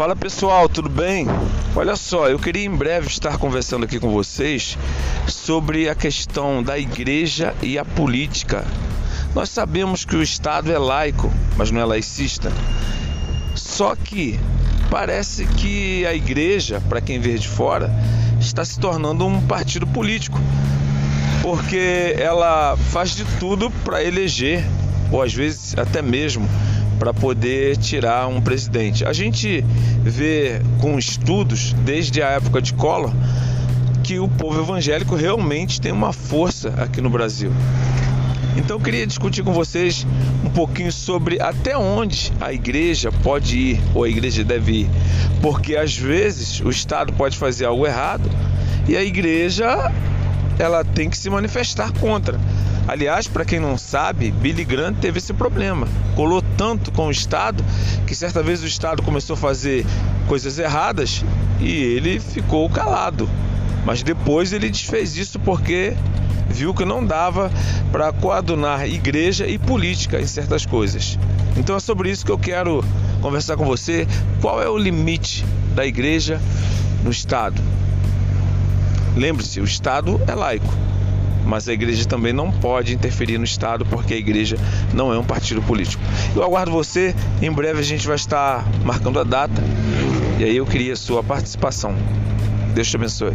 Fala pessoal, tudo bem? Olha só, eu queria em breve estar conversando aqui com vocês sobre a questão da igreja e a política. Nós sabemos que o Estado é laico, mas não é laicista. Só que parece que a igreja, para quem vê de fora, está se tornando um partido político, porque ela faz de tudo para eleger, ou às vezes até mesmo para poder tirar um presidente. A gente vê com estudos desde a época de Collor que o povo evangélico realmente tem uma força aqui no Brasil. Então eu queria discutir com vocês um pouquinho sobre até onde a igreja pode ir ou a igreja deve ir, porque às vezes o Estado pode fazer algo errado e a igreja ela tem que se manifestar contra. Aliás, para quem não sabe, Billy Graham teve esse problema. Colou tanto com o Estado que certa vez o Estado começou a fazer coisas erradas e ele ficou calado. Mas depois ele desfez isso porque viu que não dava para coadunar igreja e política em certas coisas. Então é sobre isso que eu quero conversar com você. Qual é o limite da igreja no Estado? Lembre-se, o Estado é laico mas a igreja também não pode interferir no Estado porque a igreja não é um partido político. Eu aguardo você, em breve a gente vai estar marcando a data e aí eu queria a sua participação. Deus te abençoe.